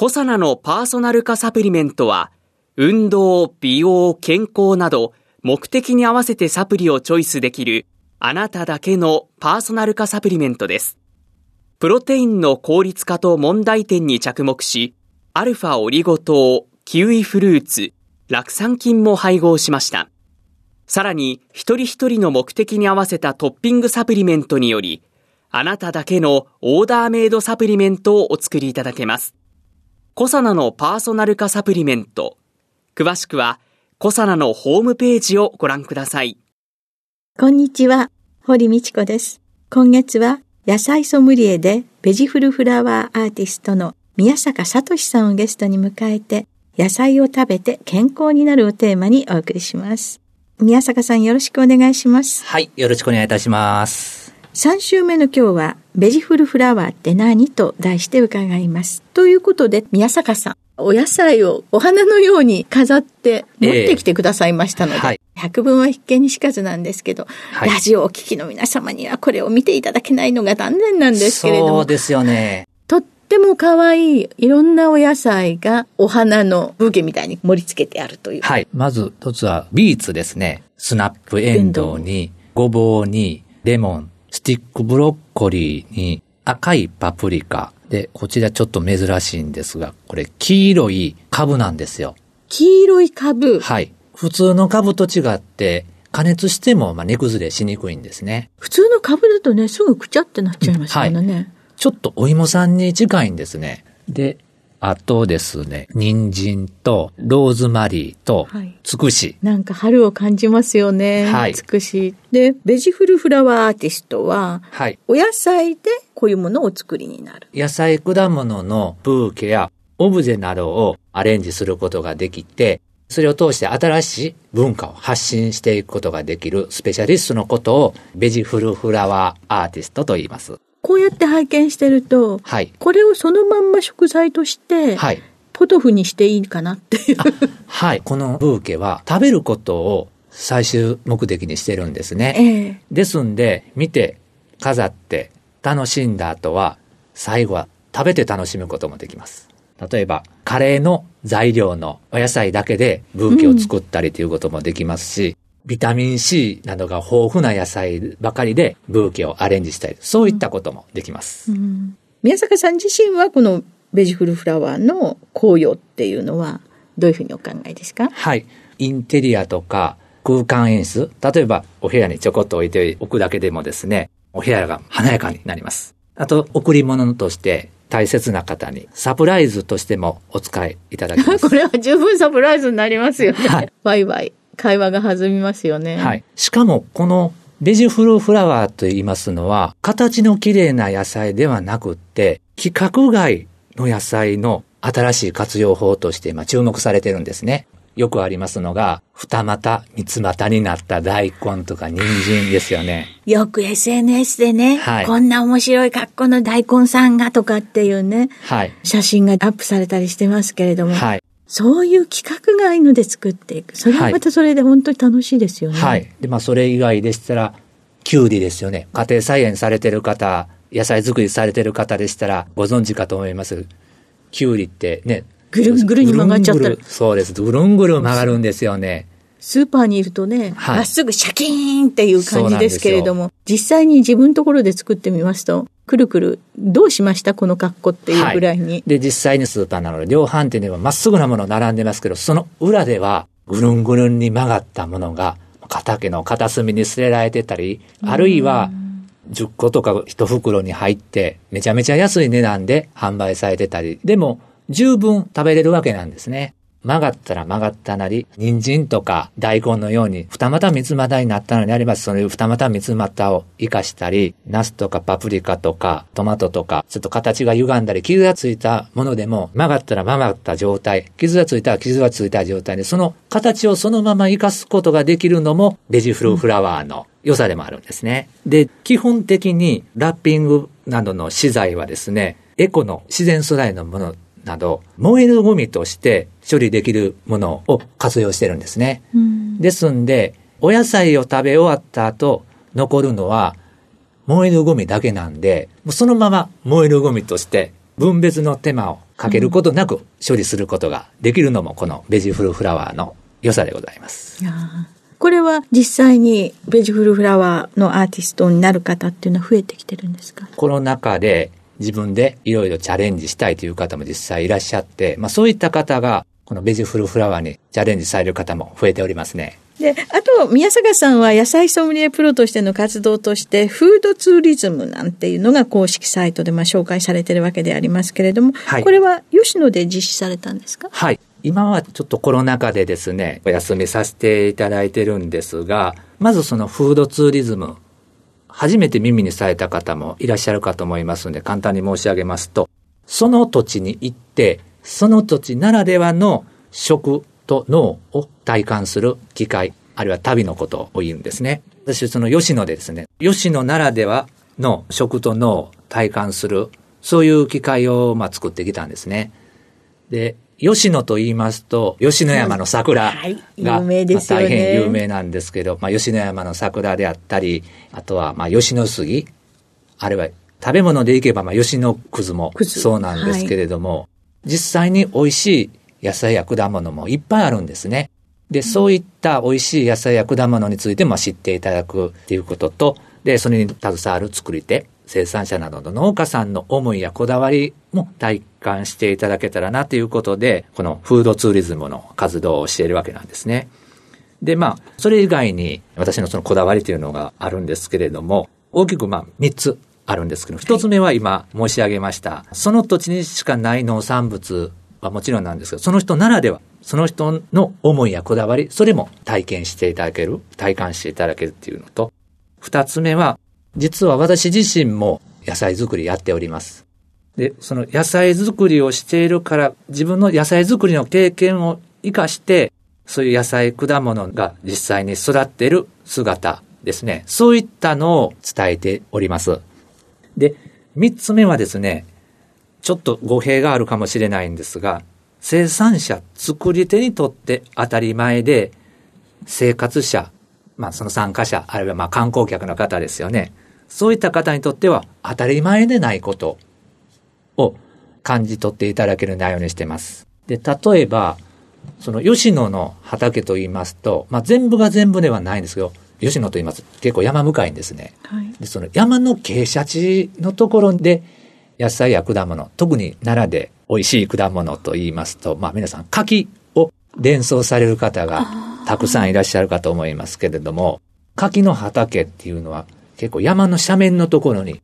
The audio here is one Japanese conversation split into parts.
コサナのパーソナル化サプリメントは運動、美容、健康など目的に合わせてサプリをチョイスできるあなただけのパーソナル化サプリメントです。プロテインの効率化と問題点に着目し、アルファオリゴ糖、キウイフルーツ、酪酸菌も配合しました。さらに、一人一人の目的に合わせたトッピングサプリメントにより、あなただけのオーダーメイドサプリメントをお作りいただけます。コサナのパーソナル化サプリメント。詳しくは、コサナのホームページをご覧ください。こんにちは、堀道子です。今月は野菜ソムリエでベジフルフラワーアーティストの宮坂聡さんをゲストに迎えて、野菜を食べて健康になるをテーマにお送りします。宮坂さんよろしくお願いします。はい、よろしくお願いいたします。3週目の今日は、ベジフルフラワーって何と題して伺います。ということで、宮坂さん、お野菜をお花のように飾って持ってきてくださいましたので、えーはい、百聞は必見にしかずなんですけど、はい、ラジオをお聞きの皆様にはこれを見ていただけないのが残念なんですけれども。そうですよね。とっても可愛いいろんなお野菜がお花のブーケみたいに盛り付けてあるという。はい。まず一つはビーツですね。スナップエンドウに、ごぼうに、レモン、スティックブロッコリーに、赤いパプリカ。で、こちらちょっと珍しいんですが、これ黄色い株なんですよ。黄色い株はい。普通の株と違って、加熱してもまあ値崩れしにくいんですね。普通の株だとね、すぐくちゃってなっちゃいますからね、はい。ちょっとお芋さんに近いんですね。で、あとですね、人参とローズマリーとつくし、はい、なんか春を感じますよね。はい。つくし。で、ベジフルフラワーアーティストは、はい。お野菜でこういうものをお作りになる。野菜果物のブーケやオブジェなどをアレンジすることができて、それを通して新しい文化を発信していくことができるスペシャリストのことをベジフルフラワーアーティストと言います。こうやって拝見してると、はい、これをそのまんま食材として、はい、ポトフにしていいかなっていう。はい。このブーケは食べることを最終目的にしてるんですね。えー、ですんで、見て、飾って、楽しんだ後は、最後は食べて楽しむこともできます。例えば、カレーの材料のお野菜だけでブーケを作ったりということもできますし、うん、ビタミン C などが豊富な野菜ばかりでブーケをアレンジしたり、そういったこともできます。うんうん、宮坂さん自身はこのベジフルフラワーの紅葉っていうのはどういうふうにお考えですか？はい。インテリアとか空間演出、例えばお部屋にちょこっと置いておくだけでもですね、お部屋が華やかになります。あと、贈り物として大切な方にサプライズとしてもお使いいただきます。これは十分サプライズになりますよね。はい。ワイワイ。会話が弾みますよね。はい。しかも、このベジフルフラワーと言いますのは、形の綺麗な野菜ではなくって、規格外の野菜の新しい活用法として今注目されてるんですね。よくありますのが、二股、三つ股になった大根とか人参ですよね。よく SNS でね、はい、こんな面白い格好の大根さんがとかっていうね、はい、写真がアップされたりしてますけれども、はい、そういう規格外ので作っていく。それはまたそれで本当に楽しいですよね。はい。で、まあそれ以外でしたら、キュウリですよね。家庭菜園されてる方、野菜作りされてる方でしたらご存知かと思います。キュウリってね、ぐるんぐるに曲がっちゃった。そうです。ぐるんぐる曲がるんですよね。スーパーにいるとね、ま、はい、っすぐシャキーンっていう感じですけれども、実際に自分のところで作ってみますと、くるくる、どうしましたこの格好っていうぐらいに。はい、で、実際にスーパーなので、量販店ではまっすぐなもの並んでますけど、その裏では、ぐるんぐるんに曲がったものが、畑の片隅に捨てられてたり、あるいは、10個とか1袋に入って、めちゃめちゃ安い値段で販売されてたり、でも、十分食べれるわけなんですね。曲がったら曲がったなり、人参とか大根のように二股三つ股になったのであれば、その二股三つ股を活かしたり、ナスとかパプリカとかトマトとか、ちょっと形が歪んだり、傷がついたものでも、曲がったら曲がった状態、傷がついたら傷がついた状態で、その形をそのまま活かすことができるのも、ベジフルフラワーの良さでもあるんですね。で、基本的にラッピングなどの資材はですね、エコの自然素材のものなど、燃えるゴミとして処理できるものを活用してるんですね。ですんで、お野菜を食べ終わった後、残るのは燃えるゴミだけなんで、そのまま燃えるゴミとして分別の手間をかけることなく処理することができるのもこのベジフルフラワーの良さでございます。これは実際にベジフルフラワーのアーティストになる方っていうのは増えてきてるんですか？コロナ禍で自分でいろいろチャレンジしたいという方も実際いらっしゃって、まあそういった方が、このベジフルフラワーにチャレンジされる方も増えておりますね。で、あと、宮坂さんは野菜ソムリエプロとしての活動として、フードツーリズムなんていうのが公式サイトでまあ紹介されてるわけでありますけれども、はい、これは吉野で実施されたんですか？はい。今はちょっとコロナ禍でですね、お休みさせていただいてるんですが、まずそのフードツーリズム初めて耳にされた方もいらっしゃるかと思いますので、簡単に申し上げますと、その土地に行って、その土地ならではの食と脳を体感する機会、あるいは旅のことを言うんですね。私、その吉野でですね、吉野ならではの食と脳を体感する、そういう機会をまあ作ってきたんですね。で、吉野と言いますと、吉野山の桜が、大変有名なんですけど、まあ、吉野山の桜であったり、あとは、まあ、吉野杉、あるいは食べ物でいけば、まあ、吉野くずもそうなんですけれども、はい、実際に美味しい野菜や果物もいっぱいあるんですね。で、そういった美味しい野菜や果物についても知っていただくっていうことと、で、それに携わる作り手、生産者などの農家さんの思いやこだわりも体感していただけたらなということで、このフードツーリズムの活動をしているわけなんですね。で、まあ、それ以外に私のそのこだわりというのがあるんですけれども、大きくまあ3つあるんですけど、1つ目は今申し上げました、その土地にしかない農産物はもちろんなんですけど、その人ならでは、その人の思いやこだわり、それも体験していただける、体感していただけるっていうのと、2つ目は、実は私自身も野菜作りやっております。で、その野菜作りをしているから、自分の野菜作りの経験を活かして、そういう野菜、果物が実際に育っている姿ですね。そういったのを伝えております。で、三つ目はですね、ちょっと語弊があるかもしれないんですが、生産者、作り手にとって当たり前で、生活者、まあその参加者、あるいはまあ観光客の方ですよね。そういった方にとっては当たり前でないことを感じ取っていただける内容にしています。で、例えば、その吉野の畑と言いますと、まあ全部が全部ではないんですけど、吉野と言います。結構山向かいんですね。はい、で、その山の傾斜地のところで、野菜や果物、特に奈良で美味しい果物と言いますと、まあ皆さん柿を連想される方がたくさんいらっしゃるかと思いますけれども、柿の畑っていうのは結構山の斜面のところに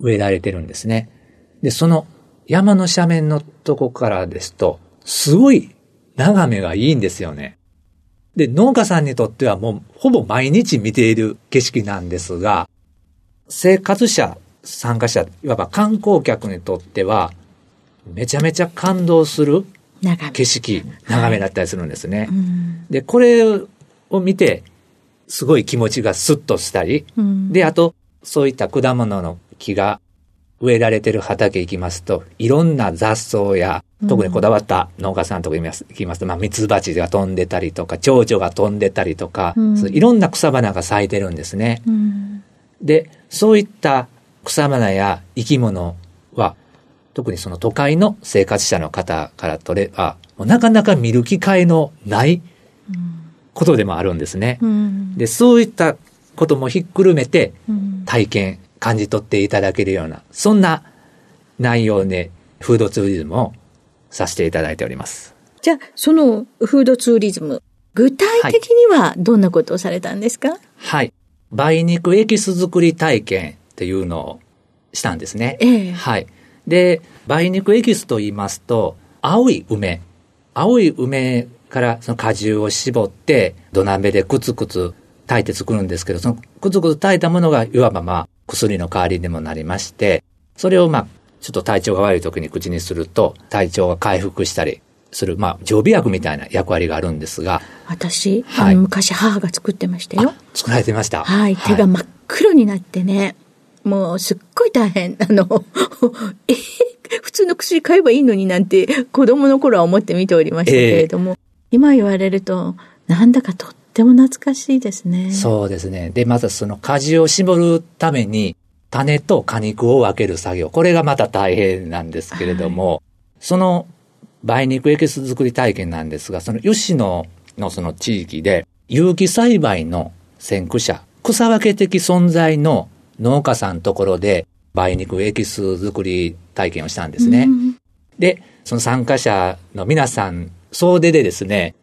植えられてるんですね。で、その山の斜面のとこからですと、すごい眺めがいいんですよね。で、農家さんにとってはもうほぼ毎日見ている景色なんですが、生活者、参加者、いわば観光客にとっては、めちゃめちゃ感動する景色、眺めだったりするんですね。はいで、これを見て、すごい気持ちがスッとしたり、うん、で、あと、そういった果物の木が植えられてる畑行きますと、いろんな雑草や、特にこだわった農家さんとか行きます。と、まあ、蜜蜂が飛んでたりとか、蝶々が飛んでたりとか、うん、いろんな草花が咲いてるんですね。うん、で、そういった草花や生き物は、特にその都会の生活者の方からとれば、なかなか見る機会のないことでもあるんですね。うん、で、そういったこともひっくるめて、体験、感じ取っていただけるような、そんな内容で、フードツーリズムをさせていただいております。じゃあ、そのフードツーリズム、具体的にはどんなことをされたんですか？はい。梅肉エキス作り体験っていうのをしたんですね。ええ、はい。で、梅肉エキスと言いますと、青い梅青い梅からその果汁を絞って、土鍋でくつくつ炊いて作るんですけど、そのくつくつ炊いたものがいわばまあ薬の代わりにもなりまして、それをまあちょっと体調が悪い時に口にすると体調が回復したりする、まあ常備薬みたいな役割があるんですが。私、はい、昔母が作ってましたよ。作られてました。はい、手が真っ黒になってね。もうすっごい大変。あの、え普通の薬買えばいいのになんて子供の頃は思って見ておりましたけれども、えー、今言われるとなんだかとっても懐かしいですね。そうですね。で、まずその果汁を絞るために種と果肉を分ける作業。これがまた大変なんですけれども、はい、その梅肉エキス作り体験なんですが、その吉野のその地域で有機栽培の先駆者、草分け的存在の農家さんのところで梅肉エキス作り体験をしたんですね。うん、で、その参加者の皆さん、総出でですね、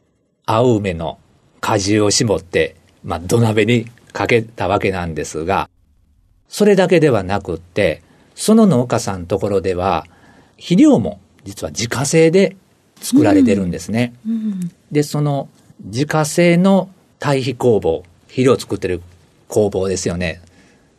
青梅の果汁を絞って、まあ、土鍋にかけたわけなんですが、それだけではなくって、その農家さんのところでは、肥料も実は自家製で作られてるんですね。うんうん、で、その自家製の堆肥工房、肥料を作ってる工房ですよね。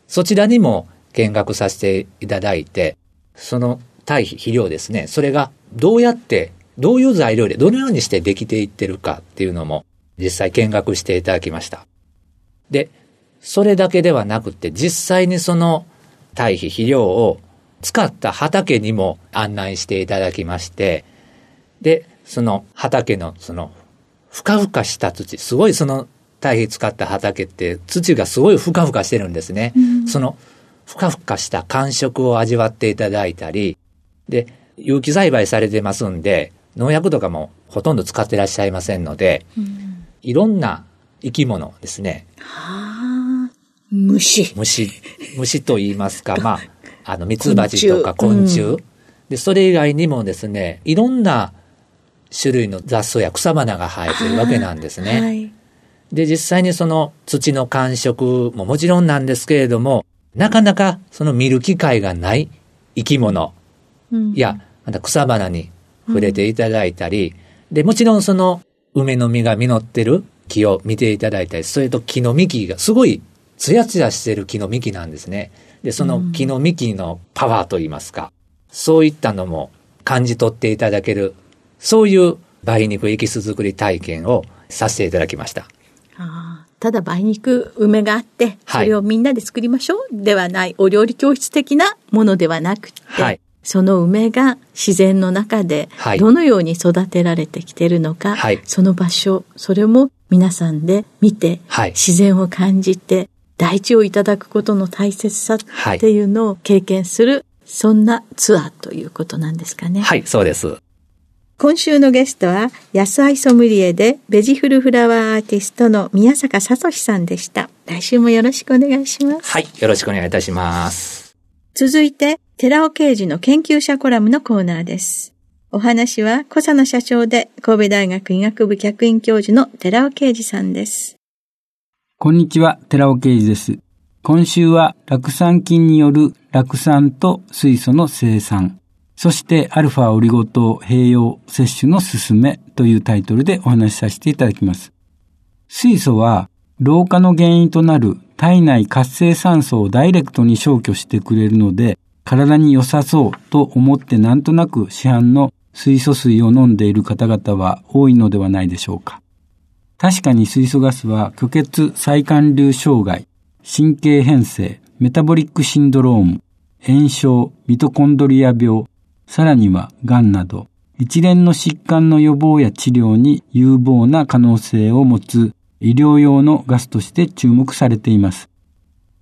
そちらにも見学させていただいて、その堆肥、肥料ですね。それがどうやって、どういう材料でどのようにしてできていってるかっていうのも実際見学していただきました。で、それだけではなくて実際にその堆肥、肥料を使った畑にも案内していただきまして、で、その畑のそのふかふかした土、すごいその堆肥使った畑って土がすごいふかふかしてるんですね。うん、そのふかふかした感触を味わっていただいたり、で、有機栽培されてますんで、農薬とかもほとんど使ってらっしゃいませんので、うん、いろんな生き物ですね。はあ、虫。虫。虫と言いますか、まあ、あの、ミツバチとか昆虫。うん、で、それ以外にもですね、いろんな種類の雑草や草花が生えてるわけなんですね。はいで、実際にその土の感触ももちろんなんですけれども、なかなかその見る機会がない生き物や、また草花に触れていただいたり、で、もちろんその梅の実が実ってる木を見ていただいたり、それと木の幹がすごいツヤツヤしてる木の幹なんですね。で、その木の幹のパワーといいますか、そういったのも感じ取っていただける、そういう梅肉エキス作り体験をさせていただきました。ただ梅肉梅があってそれをみんなで作りましょう、はい、ではないお料理教室的なものではなくて、はい、その梅が自然の中でどのように育てられてきているのか、はい、その場所それも皆さんで見て、自然を感じて大地をいただくことの大切さっていうのを経験する、そんなツアーということなんですかね。はい、そうです。今週のゲストは、野菜ソムリエでベジフルフラワーアーティストの宮坂聡さんでした。来週もよろしくお願いします。はい、よろしくお願いいたします。続いて、寺尾啓二の研究者コラムのコーナーです。お話は、コサナ社長で神戸大学医学部客員教授の寺尾啓二さんです。こんにちは、寺尾啓二です。今週は、酪酸菌による酪酸と水素の生産、そしてアルファオリゴ糖併用摂取の進めというタイトルでお話しさせていただきます。水素は老化の原因となる体内活性酸素をダイレクトに消去してくれるので体に良さそうと思ってなんとなく市販の水素水を飲んでいる方々は多いのではないでしょうか。確かに水素ガスは虚血再管流障害、神経変性、メタボリックシンドローム、炎症、ミトコンドリア病、さらには癌など、一連の疾患の予防や治療に有望な可能性を持つ医療用のガスとして注目されています。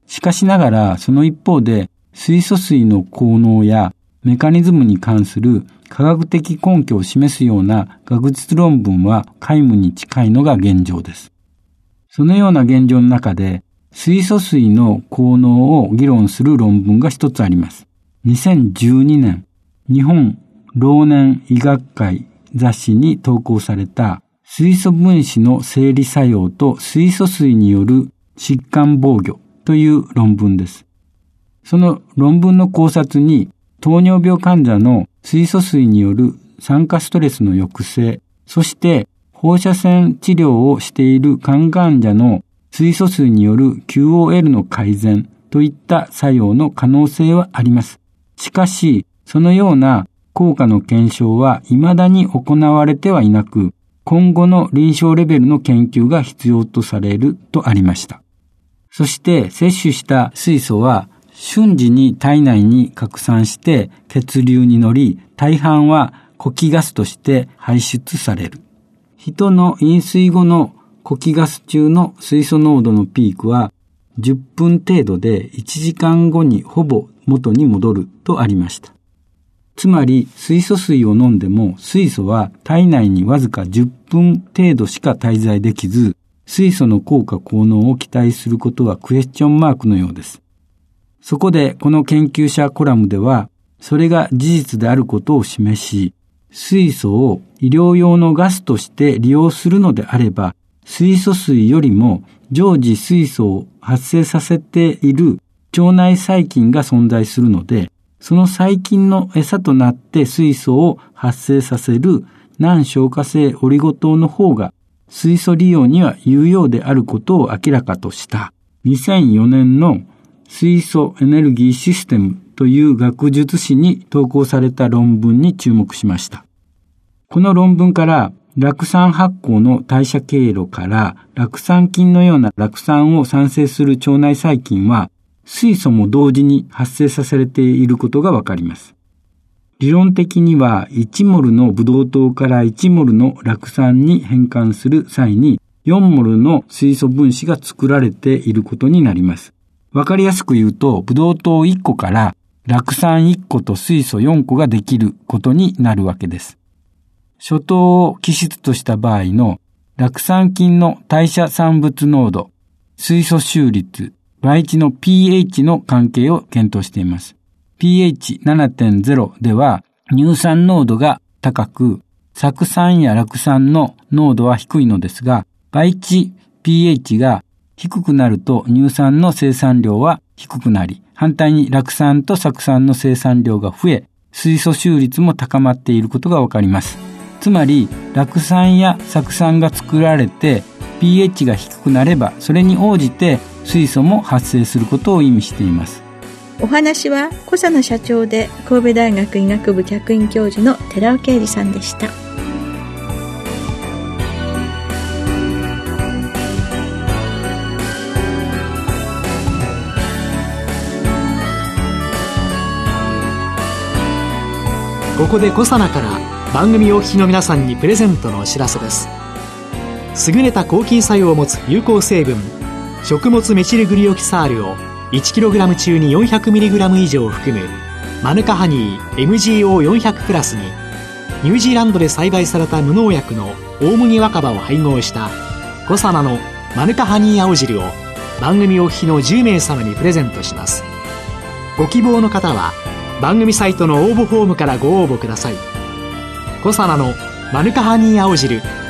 しかしながら、その一方で、水素水の効能やメカニズムに関する科学的根拠を示すような学術論文は皆無に近いのが現状です。そのような現状の中で、水素水の効能を議論する論文が一つあります。2012年、日本老年医学会雑誌に投稿された水素分子の生理作用と水素水による疾患防御という論文です。その論文の考察に糖尿病患者の水素水による酸化ストレスの抑制、そして放射線治療をしている肝患者の水素水による QOL の改善といった作用の可能性はあります。しかし、そのような効果の検証は未だに行われてはいなく、今後の臨床レベルの研究が必要とされるとありました。そして摂取した水素は瞬時に体内に拡散して血流に乗り、大半は呼気ガスとして排出される。人の飲水後の呼気ガス中の水素濃度のピークは10分程度で1時間後にほぼ元に戻るとありました。つまり水素水を飲んでも水素は体内にわずか10分程度しか滞在できず、水素の効果効能を期待することはクエスチョンマークのようです。そこでこの研究者コラムでは、それが事実であることを示し、水素を医療用のガスとして利用するのであれば、水素水よりも常時水素を発生させている腸内細菌が存在するので、その細菌の餌となって水素を発生させる難消化性オリゴ糖の方が水素利用には有用であることを明らかとした2004年の水素エネルギーシステムという学術誌に投稿された論文に注目しました。この論文から酪酸発酵の代謝経路から酪酸菌のような酪酸を産生する腸内細菌は水素も同時に発生させていることがわかります。理論的には1モルのブドウ糖から1モルの酪酸に変換する際に4モルの水素分子が作られていることになります。わかりやすく言うと、ブドウ糖1個から酪酸1個と水素4個ができることになるわけです。初糖を基質とした場合の酪酸菌の代謝産物濃度、水素収率、倍値の pH の関係を検討しています。pH7.0 では乳酸濃度が高く、酢酸や酪酸の濃度は低いのですが、倍値 pH が低くなると乳酸の生産量は低くなり、反対に酪酸と酢酸の生産量が増え、水素収率も高まっていることがわかります。つまり、酪酸や酢酸が作られて pH が低くなれば、それに応じて水素も発生することを意味しています。お話は小佐野社長で神戸大学医学部客員教授の寺尾啓二さんでしたここで小佐奈から番組お聞きの皆さんにプレゼントのお知らせです優れた抗菌作用を持つ有効成分食物メチルグリオキサールを 1kg 中に 400mg 以上含むマヌカハニー MGO400 プラスにニュージーランドで栽培された無農薬の大麦若葉を配合したコサナのマヌカハニー青汁を番組お聞きの10名様にプレゼントしますご希望の方は番組サイトの応募フォームからご応募くださいコサナのマヌカハニー青汁